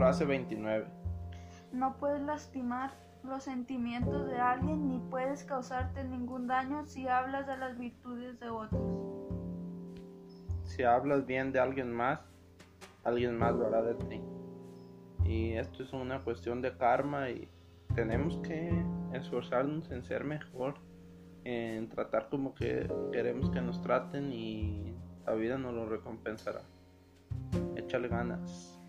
Base 29. No puedes lastimar los sentimientos de alguien ni puedes causarte ningún daño si hablas de las virtudes de otros. Si hablas bien de alguien más, alguien más lo hará de ti. Y esto es una cuestión de karma y tenemos que esforzarnos en ser mejor, en tratar como que queremos que nos traten y la vida nos lo recompensará. Échale ganas.